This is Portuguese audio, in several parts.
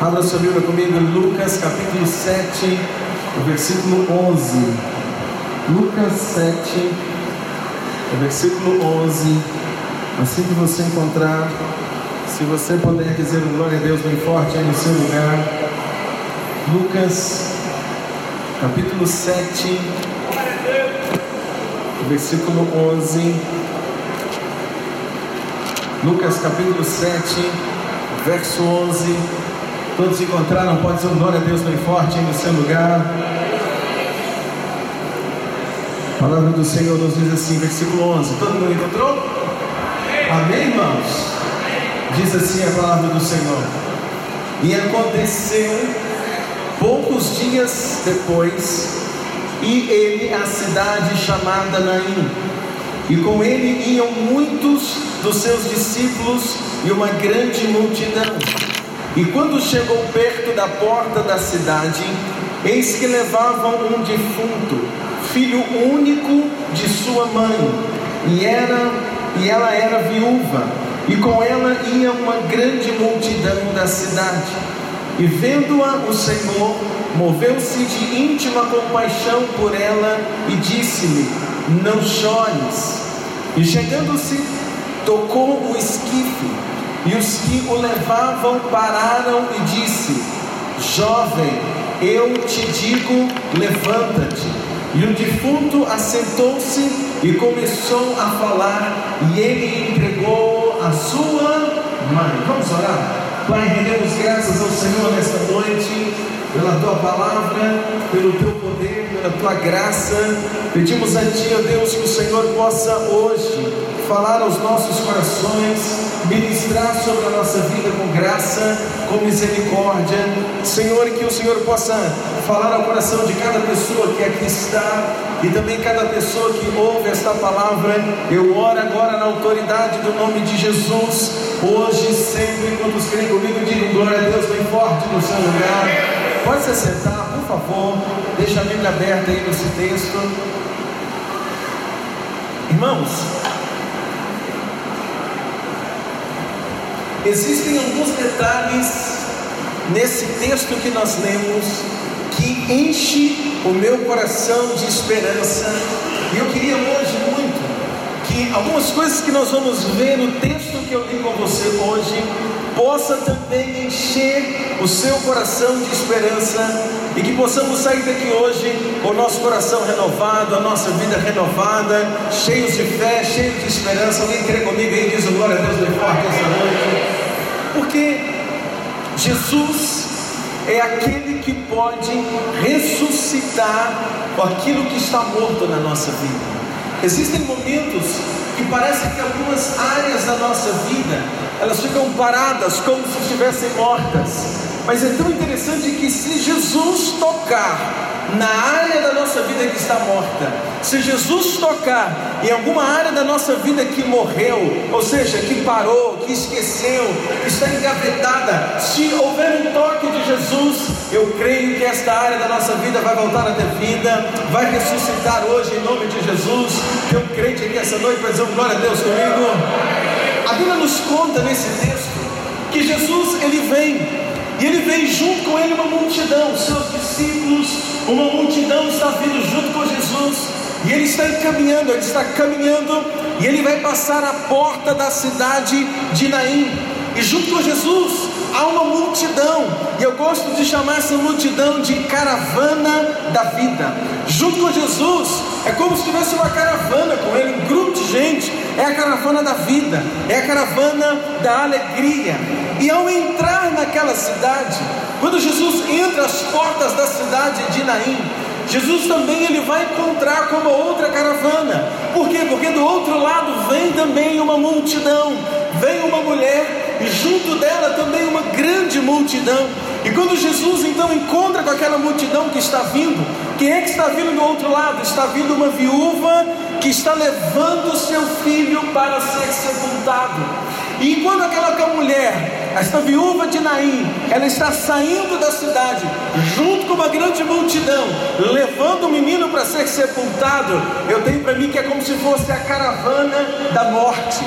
Abra sua Bíblia comigo, Lucas capítulo 7, versículo 11. Lucas 7, versículo 11. Assim que você encontrar, se você puder dizer glória a Deus bem forte aí no seu lugar. Lucas capítulo 7, versículo 11. Lucas capítulo 7, verso 11. Todos encontraram? Pode dizer glória a Deus bem forte aí no seu lugar. A palavra do Senhor nos diz assim, versículo 11. Todo mundo encontrou? Amém, irmãos? Diz assim a palavra do Senhor. E aconteceu poucos dias depois, e ele a cidade chamada Naim, e com ele iam muitos dos seus discípulos e uma grande multidão. E quando chegou perto da porta da cidade, eis que levavam um defunto, filho único de sua mãe, e era e ela era viúva, e com ela ia uma grande multidão da cidade. E vendo-a o Senhor, moveu-se de íntima compaixão por ela e disse-lhe: Não chores. E chegando-se, tocou o esquife, e os que o levavam pararam e disse: Jovem, eu te digo, levanta-te. E o defunto assentou-se e começou a falar, e ele entregou a sua mãe. Vamos orar? Pai, rendemos graças ao Senhor nesta noite, pela tua palavra, pelo teu poder, pela tua graça. Pedimos a ti, ó Deus, que o Senhor possa hoje falar aos nossos corações, ministrar sobre a nossa vida com graça, com misericórdia. Senhor, que o Senhor possa falar ao coração de cada pessoa que aqui está e também cada pessoa que ouve esta palavra. Eu oro agora na autoridade do nome de Jesus, hoje, sempre, quando os creem comigo, digam glória a Deus bem forte no seu lugar. Pode se sentar, por favor. Deixa a Bíblia aberta aí nesse texto. Irmãos, existem alguns detalhes nesse texto que nós lemos que enche o meu coração de esperança. E eu queria hoje muito que algumas coisas que nós vamos ver no texto que eu li com você hoje possa também encher o seu coração de esperança e que possamos sair daqui hoje com o nosso coração renovado, a nossa vida renovada, cheios de fé, cheios de esperança. Alguém crê comigo aí diz glória a Deus bem forte essa noite? Porque Jesus é aquele que pode ressuscitar aquilo que está morto na nossa vida. Existem momentos que parece que algumas áreas da nossa vida elas ficam paradas como se estivessem mortas. Mas é tão interessante que se Jesus tocar na área da nossa vida que está morta, se Jesus tocar em alguma área da nossa vida que morreu, ou seja, que parou, que esqueceu, que está engavetada, se houver um toque de Jesus, eu creio que esta área da nossa vida vai voltar a ter vida, vai ressuscitar hoje em nome de Jesus. Eu creio aqui essa noite para dizer glória a Deus comigo. A Bíblia nos conta nesse texto que Jesus ele vem e ele vem junto com ele uma multidão, seus discípulos, uma multidão está vindo junto com Jesus. E ele está encaminhando, ele está caminhando, e ele vai passar a porta da cidade de Naim. E junto com Jesus há uma multidão, e eu gosto de chamar essa multidão de caravana da vida. Junto com Jesus é como se tivesse uma caravana com ele, um grupo de gente. É a caravana da vida, é a caravana da alegria. E ao entrar naquela cidade, quando Jesus entra às portas da cidade de Naim, Jesus também ele vai encontrar com uma outra caravana. Por quê? Porque do outro lado vem também uma multidão, vem uma mulher e junto dela também uma grande multidão. E quando Jesus então encontra com aquela multidão que está vindo, quem é que está vindo do outro lado? Está vindo uma viúva que está levando seu filho para ser sepultado. E enquanto aquela mulher, esta viúva de Naim, ela está saindo da cidade, junto com uma grande multidão, levando o menino para ser sepultado, eu tenho para mim que é como se fosse a caravana da morte.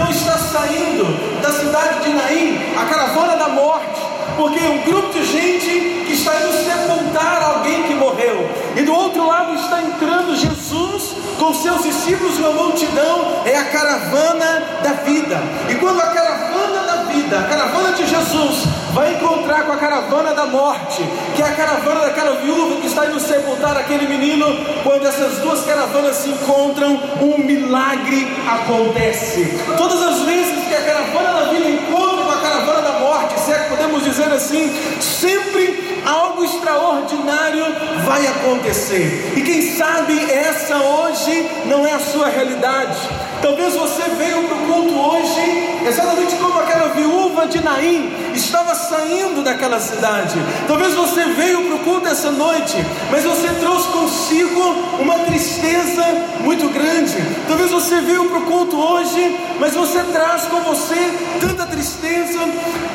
Então está saindo da cidade de Naim a caravana da morte porque um grupo de gente que está indo sepultar alguém que morreu, e do outro lado está entrando Jesus com seus discípulos, uma multidão, é a caravana da vida, e quando a caravana da vida, a caravana de Jesus, vai encontrar com a caravana da morte, que é a caravana daquela viúva que está indo sepultar aquele menino, quando essas duas caravanas se encontram, um milagre acontece. Todas as vezes que a caravana da vida encontra com a caravana da morte, se é que podemos dizer assim, sempre algo extraordinário vai acontecer. E quem sabe essa hoje não é a sua realidade. Talvez você veio para o culto hoje, exatamente como aquela viúva de Naim estava saindo daquela cidade. Talvez você veio para o culto essa noite, mas você trouxe consigo uma tristeza muito grande. Talvez você veio para o culto hoje, mas você traz com você tanta tristeza,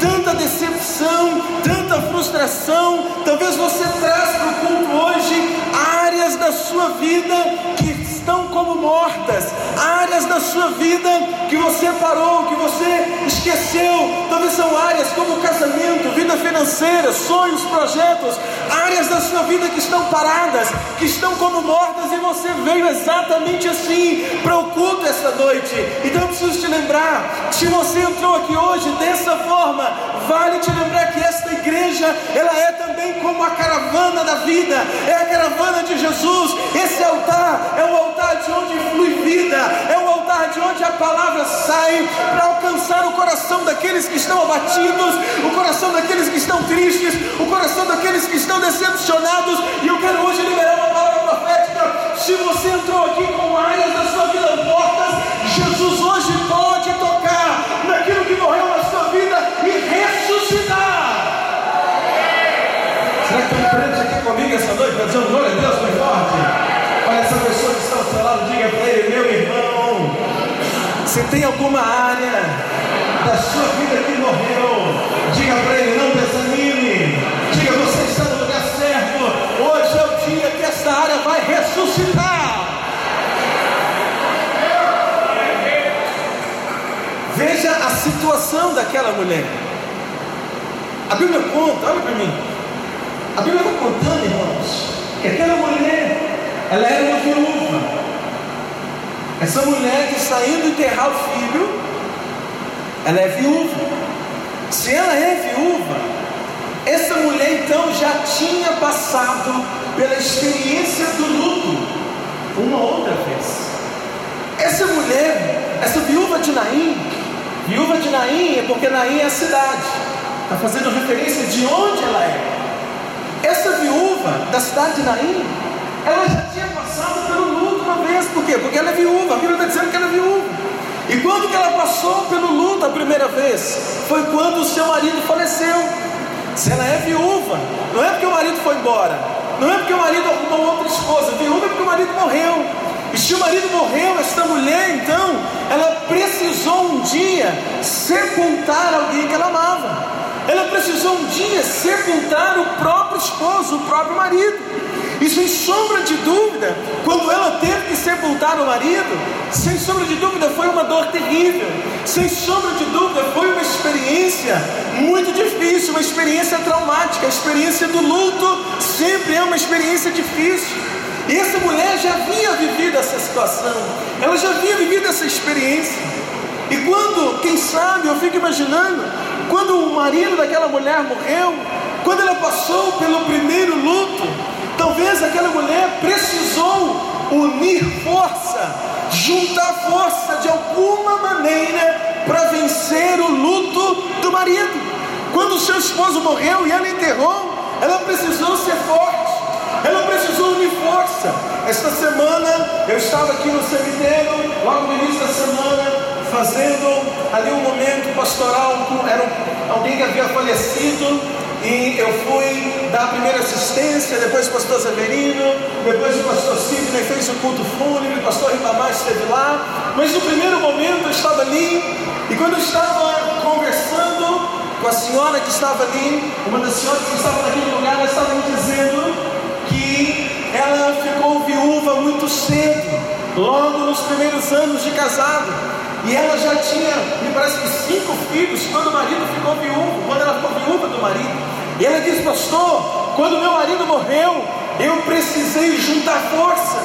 tanta decepção, tanta frustração. Talvez você traz para o culto hoje áreas da sua vida estão como mortas, áreas da sua vida que você parou, que você esqueceu. Talvez são áreas como casamento, vida financeira, sonhos, projetos, áreas da sua vida que estão paradas, que estão como mortas e você veio exatamente assim para o culto esta noite. Então eu preciso te lembrar, se você entrou aqui hoje dessa forma, vale te lembrar que esta igreja, ela é também como a caravana da vida, é a caravana de Jesus. Esse altar é o altar de onde flui vida, é o altar de onde a palavra sai para alcançar o coração daqueles que estão abatidos, o coração daqueles que estão tristes, o coração daqueles que estão decepcionados. E eu quero hoje liberar uma palavra profética. Se você entrou aqui com áreas da sua vida mortas, Jesus hoje se tem alguma área da sua vida que morreu, diga para ele, não desanime, diga você está no lugar certo, hoje é o dia que essa área vai ressuscitar. Veja a situação daquela mulher. A Bíblia conta, olha para mim. A Bíblia está contando, irmãos, que aquela mulher ela era uma viúva. Essa mulher que está indo enterrar o filho, ela é viúva. Se ela é viúva, essa mulher então já tinha passado pela experiência do luto uma outra vez. Essa mulher, essa viúva de Naim, viúva de Naim é porque Naim é a cidade, está fazendo referência de onde ela é. Essa viúva da cidade de Naim, ela já tinha passado pelo por quê? Porque ela é viúva, a Bíblia está dizendo que ela é viúva. E quando que ela passou pelo luto a primeira vez? Foi quando o seu marido faleceu. Se ela é viúva, não é porque o marido foi embora, não é porque o marido arrumou outra esposa, viúva é porque o marido morreu. E se o marido morreu, esta mulher então, ela precisou um dia sepultar alguém que ela amava. Ela precisou um dia sepultar o próprio esposo, o próprio marido. E sem sombra de dúvida, quando ela teve que sepultar o marido, sem sombra de dúvida foi uma dor terrível, sem sombra de dúvida foi uma experiência muito difícil, uma experiência traumática. A experiência do luto sempre é uma experiência difícil. E essa mulher já havia vivido essa situação, ela já havia vivido essa experiência. E quando, quem sabe, eu fico imaginando, quando o marido daquela mulher morreu, quando ela passou pelo primeiro luto, Talvez aquela mulher precisou unir força, juntar força de alguma maneira para vencer o luto do marido. Quando seu esposo morreu e ela enterrou, ela precisou ser forte, ela precisou unir força. Esta semana eu estava aqui no cemitério, logo no início da semana, fazendo ali um momento pastoral, era alguém que havia falecido e eu fui dar a primeira assistência, depois o pastor Severino, depois o pastor Sidney fez o culto fúnebre, o pastor Ribamar esteve lá. Mas no primeiro momento eu estava ali, e quando eu estava conversando com a senhora que estava ali, uma das senhoras que estava naquele lugar, ela estava me dizendo que ela ficou viúva muito cedo, logo nos primeiros anos de casado. E ela já tinha, me parece que cinco filhos, quando o marido ficou viúvo, quando ela ficou viúva do marido. E ela diz, pastor, quando meu marido morreu, eu precisei juntar força,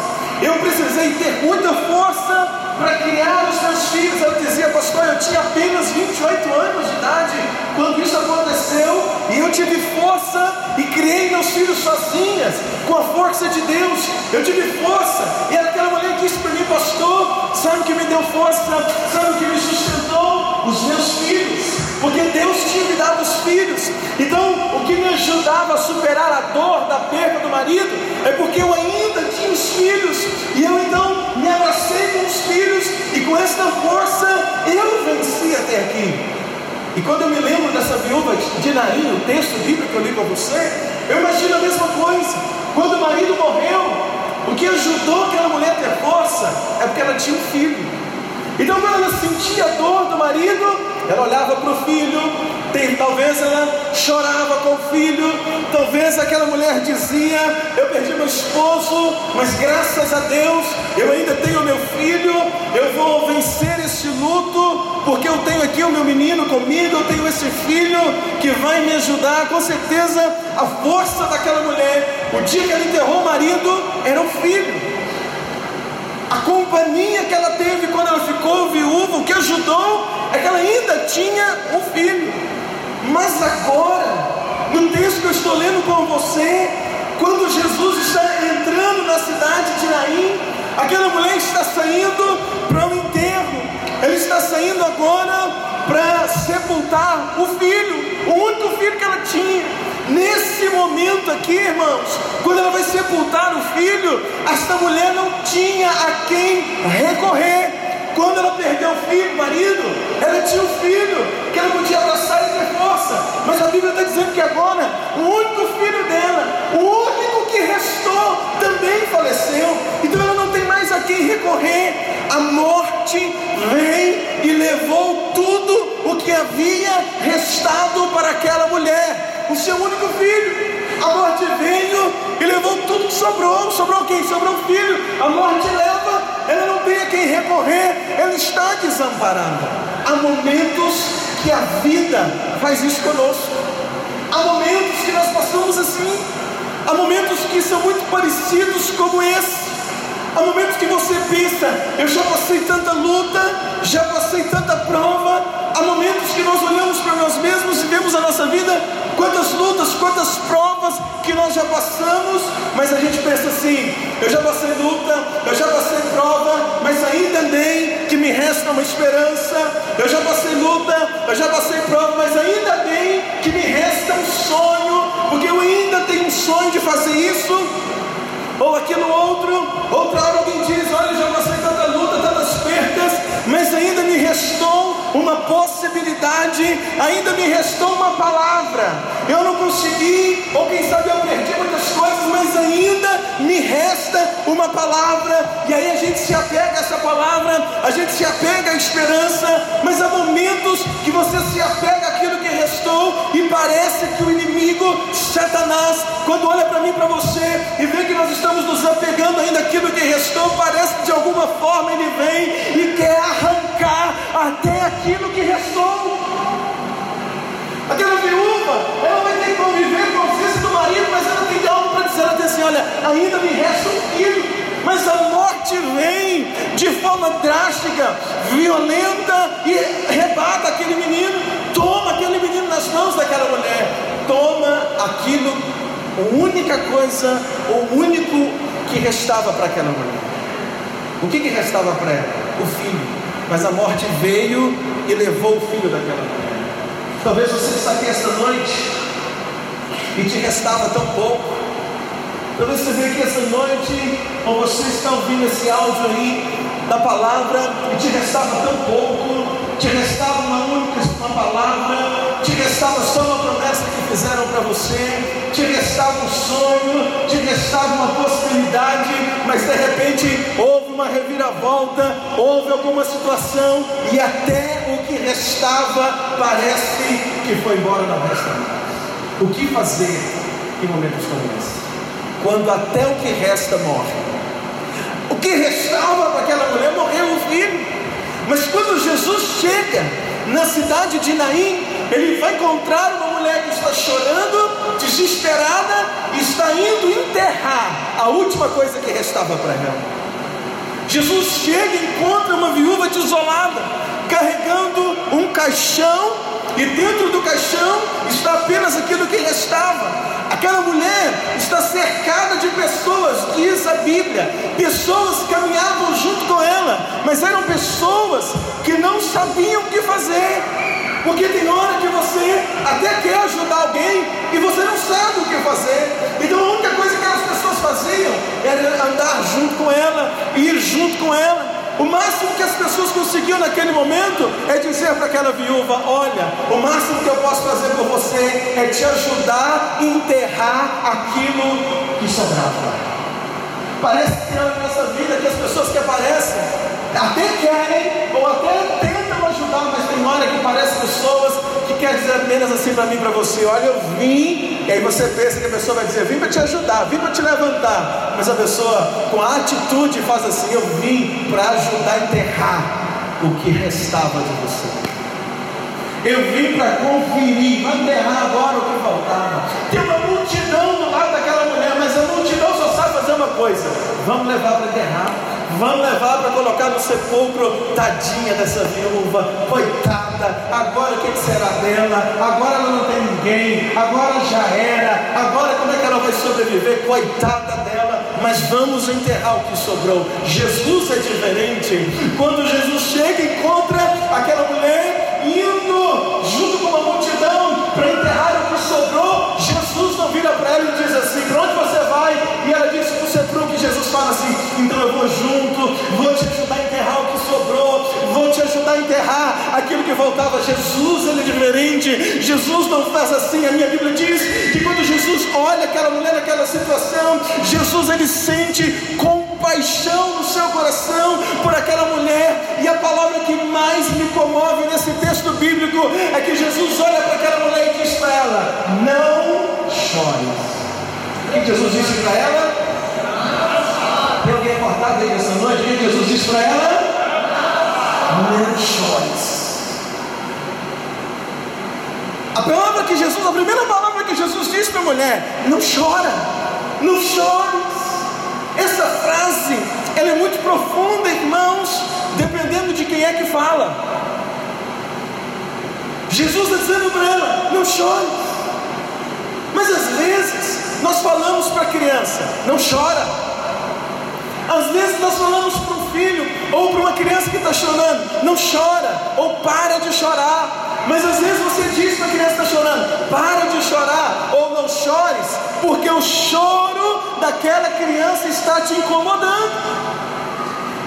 eu precisei ter muita força para criar os meus filhos. Ela dizia, pastor, eu tinha apenas 28 anos de idade quando isso aconteceu, e eu tive força e criei meus filhos sozinhas, com a força de Deus. Eu tive força, e aquela mulher disse para mim, pastor, sabe o que me deu força? Sabe o que me sustentou? Os meus filhos, porque Deus tinha me dado os filhos. Então, o que me ajudava a superar a dor da perda do marido é porque eu ainda tinha os filhos, e eu então me abracei com os filhos, e com esta força eu venci até aqui. E quando eu me lembro dessa viúva de Naim, o texto bíblico que eu li com você, eu imagino a mesma coisa. Quando o marido morreu, o que ajudou aquela mulher a ter força é porque ela tinha um filho. Então, quando ela sentia a dor do marido, ela olhava para o filho, tem, talvez ela chorava com o filho, talvez aquela mulher dizia: Eu perdi meu esposo, mas graças a Deus eu ainda tenho meu filho, eu vou vencer esse luto, porque eu tenho aqui o meu menino comigo, eu tenho esse filho que vai me ajudar. Com certeza, a força daquela mulher, o dia que ela enterrou o marido, era o filho. A companhia que ela teve quando ela ficou viúva, o que ajudou é que ela ainda tinha um filho. Mas agora, no texto que eu estou lendo com você, quando Jesus está entrando na cidade de Naim, aquela mulher está saindo para o um enterro, ela está saindo agora para sepultar o filho, o único filho que ela tinha. Nesse momento aqui, irmãos, quando ela vai sepultar o filho, esta mulher não tinha a quem recorrer. Quando ela perdeu o filho, o marido, ela tinha um filho que ela podia abraçar e ter força. Mas a Bíblia está dizendo que agora o único filho dela, o único que restou, também faleceu. Então ela não tem mais a quem recorrer. A morte vem e levou tudo o que havia restado para aquela mulher o seu único filho. A morte veio e levou tudo que sobrou. Sobrou quem? Sobrou o filho. A morte leva, quem recorrer, ela está desamparada. Há momentos que a vida faz isso conosco. Há momentos que nós passamos assim. Há momentos que são muito parecidos como esse. Há momentos que você pensa, eu já passei tanta luta, já passei tanta prova. Há momentos que nós olhamos para nós mesmos e vemos a nossa vida quantas lutas, quantas provas que nós já passamos, mas a gente pensa assim: eu já passei luta, eu já passei prova, mas ainda bem que me resta uma esperança. Eu já passei luta, eu já passei prova, mas ainda bem que me resta um sonho, porque eu ainda tenho um sonho de fazer isso. Ou aquilo outro, outra hora alguém diz: Olha, eu já passei tanta luta, tantas perdas, mas ainda me restou uma possibilidade, ainda me restou uma palavra. Eu não consegui, ou quem sabe eu perdi muitas coisas, mas ainda me resta uma palavra. E aí a gente se apega a essa palavra, a gente se apega à esperança, mas há momentos que você se apega restou e parece que o inimigo, Satanás, quando olha para mim, para você e vê que nós estamos nos apegando ainda àquilo que restou, parece que de alguma forma ele vem e quer arrancar até aquilo que restou. Aquela viúva, ela vai ter que conviver com a ausência do marido, mas ela tem algo para dizer, ela diz assim, olha, ainda me resta um filho. Mas a morte vem de forma drástica, violenta e rebata aquele menino, toma aquele menino nas mãos daquela mulher, toma aquilo, a única coisa, o único que restava para aquela mulher. O que, que restava para ela? O filho. Mas a morte veio e levou o filho daquela mulher. Talvez você está aqui esta noite e te restava tão pouco. Talvez você veja aqui esta noite, ou você está ouvindo esse áudio aí da palavra e te restava tão pouco, te restava uma única uma palavra, restava só uma promessa que fizeram para você, te restava um sonho, te restava uma possibilidade, mas de repente houve uma reviravolta, houve alguma situação e até o que restava parece que foi embora na mais. O que fazer em momentos como esse? Quando até o que resta morre. O que restava para aquela mulher morreu o filho. Mas quando Jesus chega na cidade de Naim, ele vai encontrar uma mulher que está chorando, desesperada, e está indo enterrar a última coisa que restava para ela. Jesus chega e encontra uma viúva desolada, carregando um caixão, e dentro do caixão está apenas aquilo que restava. Aquela mulher está cercada de pessoas, diz a Bíblia. Pessoas caminhavam junto com ela, mas eram pessoas que não sabiam o que fazer. Porque tem hora que você até quer ajudar alguém e você não sabe o que fazer. Então a única coisa que as pessoas faziam era andar junto com ela, ir junto com ela. O máximo que as pessoas conseguiam naquele momento é dizer para aquela viúva: Olha, o máximo que eu posso fazer por você é te ajudar a enterrar aquilo que sobrava. Parece que é na nossa vida que as pessoas que aparecem até querem ou até tentam ajudar, mas tem hora que parece pessoas que querem dizer apenas assim para mim, para você: Olha, eu vim, e aí você pensa que a pessoa vai dizer: Vim para te ajudar, vim para te levantar, mas a pessoa com a atitude faz assim: Eu vim para ajudar a enterrar o que restava de você. Eu vim para conferir, vai enterrar agora o que faltava. Tem uma multidão do lado daquela mulher, mas a multidão só sabe fazer uma coisa: vamos levar para enterrar, vamos levar para colocar no sepulcro. Tadinha dessa viúva, coitada. Agora o que será dela? Agora ela não tem ninguém. Agora já era. Agora como é que ela vai sobreviver? Coitada dela. Mas vamos enterrar o que sobrou. Jesus é diferente. Quando Jesus chega e encontra enterrar aquilo que voltava. Jesus, ele é diferente. Jesus não faz assim. A minha Bíblia diz que quando Jesus olha aquela mulher naquela situação, Jesus ele sente compaixão no seu coração por aquela mulher. E a palavra que mais me comove nesse texto bíblico é que Jesus olha para aquela mulher e diz para ela: Não chores. O que Jesus disse para ela? Tem alguém acordado aí nessa noite? O que Jesus disse para ela? Não chores. A palavra que Jesus, a primeira palavra que Jesus disse para a mulher: Não chora, não chores. Essa frase, ela é muito profunda, irmãos, dependendo de quem é que fala. Jesus está dizendo para ela: Não chore. Mas às vezes nós falamos para a criança: Não chora. Às vezes nós falamos para um filho ou para uma criança que está chorando, não chora ou para de chorar. Mas às vezes você diz para a criança que está chorando, para de chorar ou não chores, porque o choro daquela criança está te incomodando.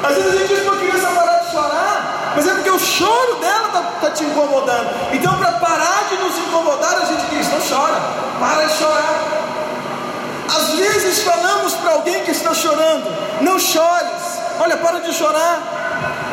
Às vezes a gente diz para a criança parar de chorar, mas é porque o choro dela está tá te incomodando. Então, para parar de nos incomodar, a gente diz: não chora, para de chorar. Às vezes falamos para alguém que está chorando: não chores, olha, para de chorar.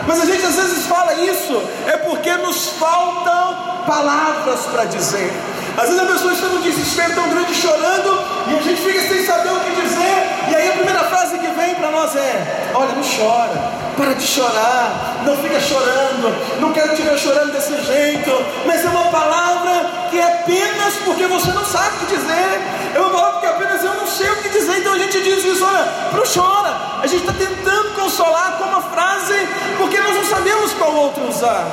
Mas a gente às vezes fala isso, é porque nos faltam palavras para dizer. Às vezes a pessoa está num desespero tão grande chorando e a gente fica sem saber o que dizer. E aí a primeira frase que vem para nós é: Olha, não chora, para de chorar, não fica chorando, não quero te ver chorando desse jeito. Mas é uma palavra que é apenas porque você não sabe o que dizer. É uma palavra que apenas eu não sei o que dizer. Então a gente diz isso: Olha, não chora. A gente está tentando consolar com uma frase porque nós não sabemos qual outro usar.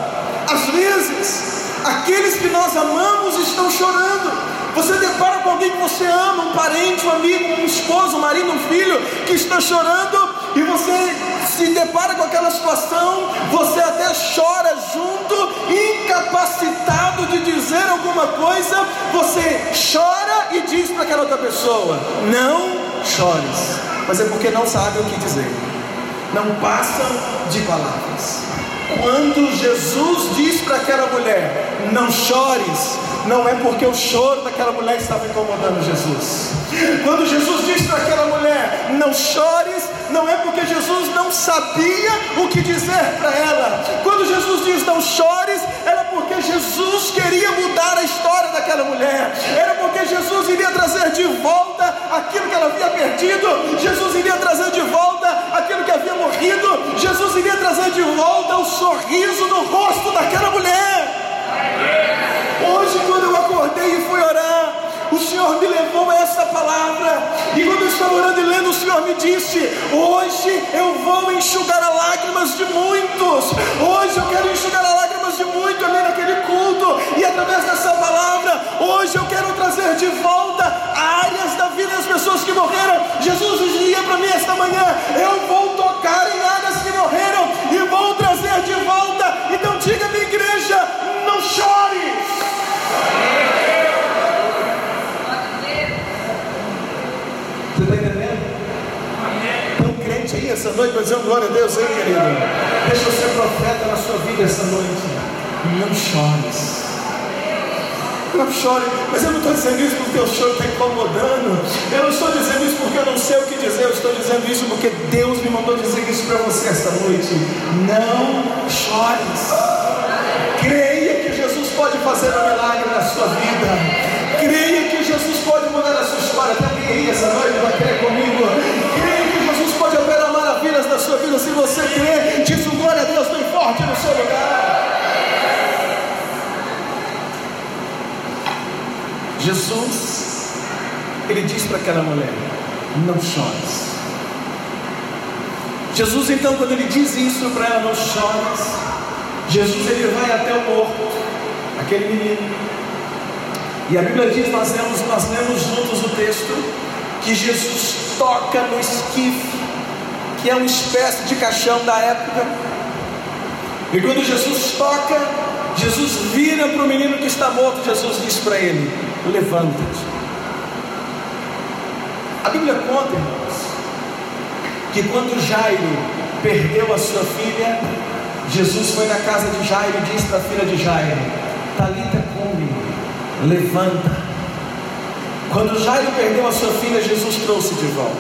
Às vezes, aqueles que nós amamos estão chorando. Você depara com alguém que você ama, um parente, um amigo, um esposo, um marido, um filho que está chorando e você se depara com aquela situação, você até chora junto, incapacitado de dizer alguma coisa, você chora e diz para aquela outra pessoa: Não chores, mas é porque não sabe o que dizer, não passa de palavras. Quando Jesus diz para aquela mulher: Não chores, não é porque o choro daquela mulher estava incomodando Jesus. Quando Jesus diz para aquela mulher: Não chores, não é porque Jesus não sabia o que dizer para ela. Quando Jesus diz não chores, era porque Jesus queria mudar a história daquela mulher. Era porque Jesus iria trazer de volta aquilo que ela havia perdido. Jesus iria trazer de volta aquilo que havia morrido. Jesus iria trazer de volta o sorriso no rosto daquela mulher. Hoje, quando eu acordei e fui orar, o Senhor me levou a essa palavra. E quando eu estava orando e lendo, o Senhor me disse: Hoje eu vou enxugar as lágrimas de muitos. Hoje eu quero enxugar as lágrimas de muitos ali naquele culto. E através dessa palavra, hoje eu quero trazer de volta áreas da vida das pessoas que morreram. Jesus dizia para mim esta manhã: Eu vou tocar em áreas que morreram e vou trazer de volta. Então diga minha igreja: não chore. Você está entendendo? Tem um crente aí essa noite vai dizer glória a Deus aí, querido. Deixa eu ser profeta na sua vida essa noite. Não chores. Não chore, mas eu não estou dizendo isso porque o choro está incomodando. Eu não estou dizendo isso porque eu não sei o que dizer. Eu estou dizendo isso porque Deus me mandou dizer isso para você esta noite. Não chores. Creia que Jesus pode fazer um milagre na sua vida. Creia que Jesus pode mudar a sua história. Alguém aí essa noite vai crer comigo. Vida. Se você crê, diz o glória a Deus bem forte no seu lugar. Jesus, ele diz para aquela mulher: Não chores. Jesus, então, quando ele diz isso para ela, não chores. Jesus ele vai até o morto, aquele menino. E a Bíblia diz, nós lemos, nós lemos juntos o texto, que Jesus toca no esquife, que é uma espécie de caixão da época. E quando Jesus toca, Jesus vira para o menino que está morto, Jesus diz para ele: Levanta-te. A Bíblia conta, irmãos, que quando Jairo perdeu a sua filha, Jesus foi na casa de Jairo e disse para a filha de Jairo: Talita come, levanta. Quando Jairo perdeu a sua filha, Jesus trouxe de volta.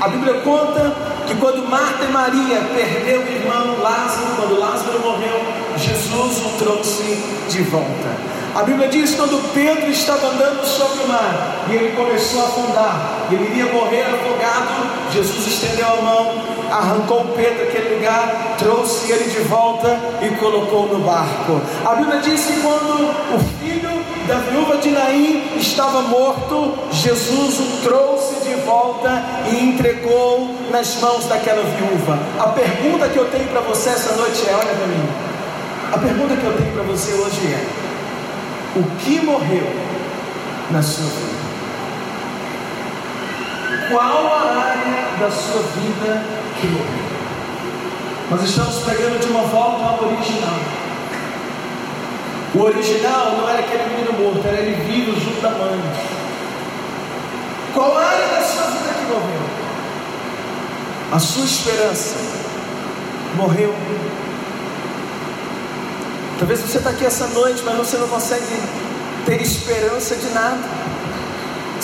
A Bíblia conta que quando Marta e Maria perdeu o irmão Lázaro, quando Lázaro morreu, Jesus o trouxe de volta. A Bíblia diz que quando Pedro estava andando sobre o mar e ele começou a afundar, ele iria morrer afogado, Jesus estendeu a mão, arrancou Pedro daquele lugar, trouxe ele de volta e colocou no barco. A Bíblia diz que quando o filho da viúva de Naim estava morto, Jesus o trouxe de volta e entregou nas mãos daquela viúva. A pergunta que eu tenho para você essa noite é: olha para mim. A pergunta que eu tenho para você hoje é: o que morreu na sua vida? Qual a área da sua vida que morreu? Nós estamos pegando de uma volta ao original. O original não era aquele menino morto, era ele vivo junto da mãe. Qual área da sua vida que morreu? A sua esperança morreu Talvez você está aqui essa noite, mas você não consegue ter esperança de nada.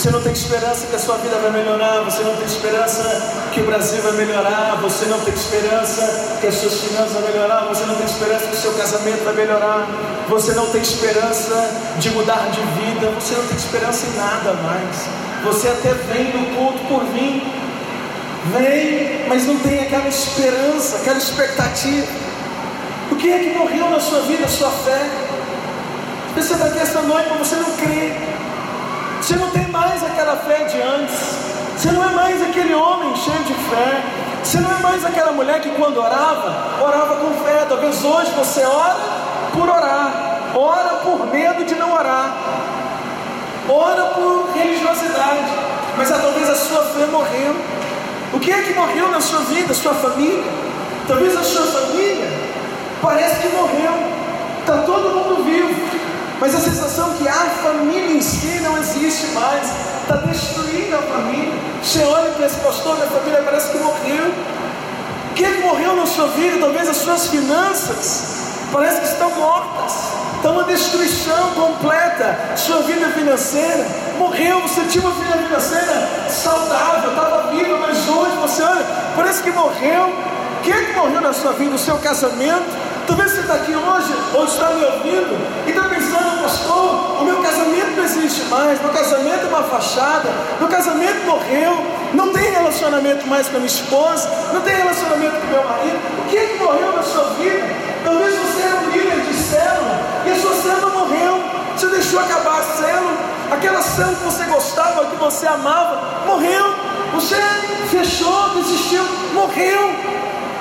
Você não tem esperança que a sua vida vai melhorar, você não tem esperança que o Brasil vai melhorar, você não tem esperança que as suas finanças vão melhorar, você não tem esperança que o seu casamento vai melhorar, você não tem esperança de mudar de vida, você não tem esperança em nada mais. Você até vem no culto por vir, vem, mas não tem aquela esperança, aquela expectativa. O que é que morreu na sua vida, a sua fé? Você está aqui esta noite, mas você não crê. Você não tem mais aquela fé de antes. Você não é mais aquele homem cheio de fé. Você não é mais aquela mulher que quando orava, orava com fé. Talvez hoje você ora por orar. Ora por medo de não orar. Ora por religiosidade. Mas talvez a sua fé morreu. O que é que morreu na sua vida, sua família? Talvez a sua família Parece que morreu, está todo mundo vivo, mas a sensação que a família em si não existe mais, está destruindo a família. Você olha para esse pastor, minha família parece que morreu. O que morreu na sua vida? Talvez as suas finanças parece que estão mortas. Está uma destruição completa. Sua vida financeira morreu. Você tinha uma vida financeira saudável, estava viva, mas hoje você olha, parece que morreu. O que morreu na sua vida? O seu casamento? Talvez você está aqui hoje, ou está me ouvindo, e está pensando, pastor, o meu casamento não existe mais, meu casamento é uma fachada, meu casamento morreu, não tem relacionamento mais com a minha esposa, não tem relacionamento com meu marido. O que é que morreu na sua vida? Talvez você era um líder de célula e a sua célula morreu, você deixou acabar a célula, aquela ação que você gostava, que você amava, morreu. Você fechou, desistiu, morreu.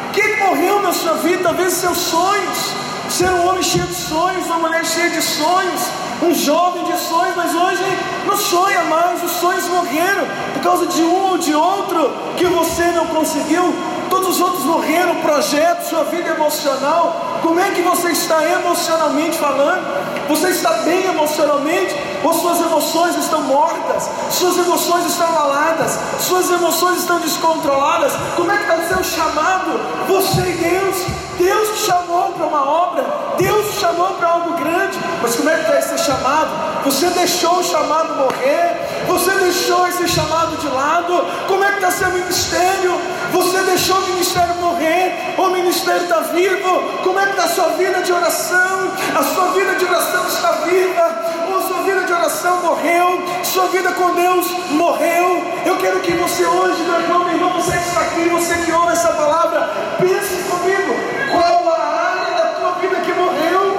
O que morreu na sua vida? Talvez seus sonhos. Ser um homem cheio de sonhos, uma mulher cheia de sonhos, um jovem de sonhos, mas hoje não sonha mais, os sonhos morreram por causa de um ou de outro que você não conseguiu todos os outros morreram, projeto, sua vida emocional. Como é que você está emocionalmente falando? Você está bem emocionalmente? Ou suas emoções estão mortas? Suas emoções estão abaladas? Suas emoções estão descontroladas? Como é que está o seu chamado? Você e Deus. Deus te chamou para uma obra, Deus te chamou para algo grande, mas como é que está esse chamado? Você deixou o chamado morrer, você deixou esse chamado de lado, como é que está seu ministério? Você deixou o ministério morrer, o ministério está vivo, como é que está sua vida de oração? Sua vida com Deus morreu. Eu quero que você hoje, meu irmão, meu irmão, você que está aqui, você que ouve essa palavra, pense comigo, qual a área da tua vida que morreu?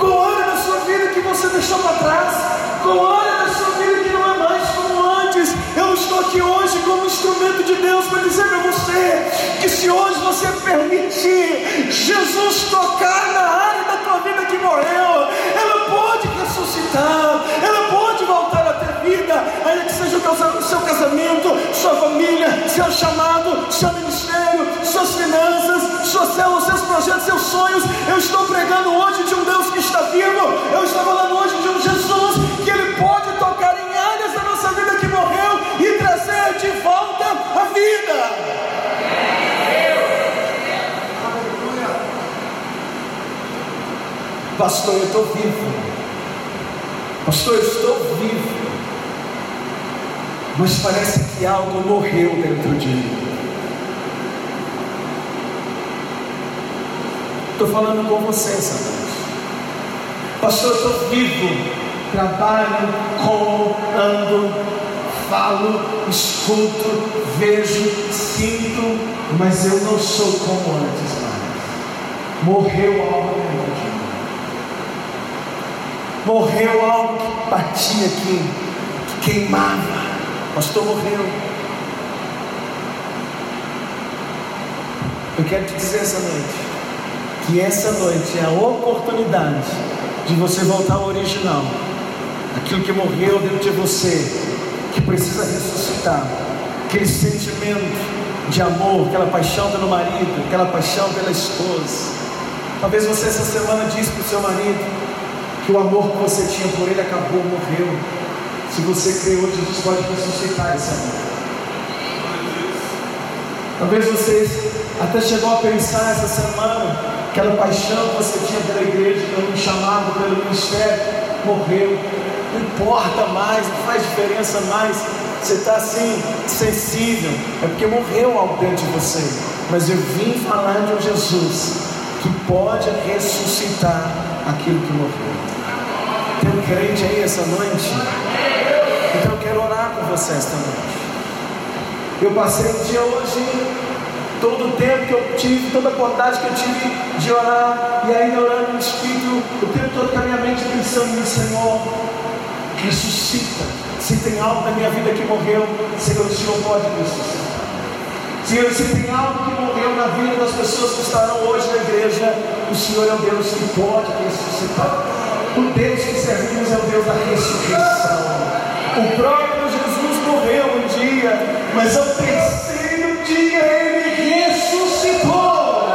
Qual a área da sua vida que você deixou para trás? Qual a área da sua vida que não é mais como antes? Eu estou aqui hoje como instrumento de Deus para dizer para você que se hoje você permitir Jesus tocar na área da tua vida que morreu, ela pode ressuscitar, ela pode voltar vida, ainda que seja o seu casamento, sua família, seu chamado, seu ministério, suas finanças, suas células, seus projetos, seus sonhos. Eu estou pregando hoje de um Deus que está vivo, eu estou falando hoje de um Jesus que Ele pode tocar em áreas da nossa vida que morreu e trazer de volta a vida. Pastor, eu estou vivo. Pastor, eu estou vivo. Mas parece que algo morreu dentro de mim. Estou falando com você essa noite. Pastor, estou vivo. Trabalho, como, ando, falo, escuto, vejo, sinto, mas eu não sou como antes mais. Morreu algo dentro de mim. Morreu algo que batia aqui, que queimava. Pastor morreu. Eu quero te dizer essa noite que essa noite é a oportunidade de você voltar ao original. Aquilo que morreu dentro de você, que precisa ressuscitar. Aquele sentimento de amor, aquela paixão pelo marido, aquela paixão pela esposa. Talvez você essa semana disse para o seu marido, que o amor que você tinha por ele acabou, morreu. Se você crê hoje, Jesus pode ressuscitar esse amor. Talvez vocês até chegou a pensar essa semana, aquela paixão que você tinha pela igreja, pelo chamado, pelo ministério, morreu. Não importa mais, não faz diferença mais. Você está assim, sensível, é porque morreu algo dentro de você. Mas eu vim falar de um Jesus que pode ressuscitar aquilo que morreu. Tem um crente aí essa noite? Quero orar com você esta noite. Eu passei o dia hoje, todo o tempo que eu tive, toda a vontade que eu tive de orar, e ainda orando no Espírito, o tempo todo com a minha mente pensando no Senhor, ressuscita. Se tem algo na minha vida que morreu, Senhor, o Senhor pode ressuscitar. Senhor, se tem algo que morreu na vida das pessoas que estarão hoje na igreja, o Senhor é o Deus que pode ressuscitar. O Deus que servimos é o Deus da ressurreição. O próprio Jesus morreu um dia, mas ao terceiro dia ele ressuscitou.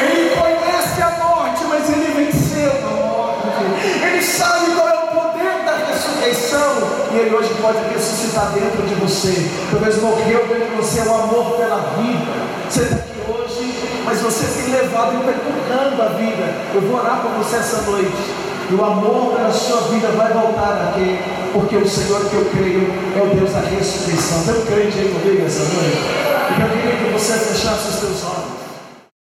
Ele conhece a morte, mas ele venceu a morte. Ele sabe qual é o poder da ressurreição. E ele hoje pode ressuscitar dentro de você. Talvez morreu dentro de você o amor pela vida. Você está aqui hoje, mas você tem levado e está empurrando a vida. Eu vou orar por você essa noite. E o amor pela sua vida vai voltar aqui, porque o Senhor que eu creio é o Deus da ressurreição. Tem um crente aí comigo essa noite? Eu queria que você fechasse os seus olhos.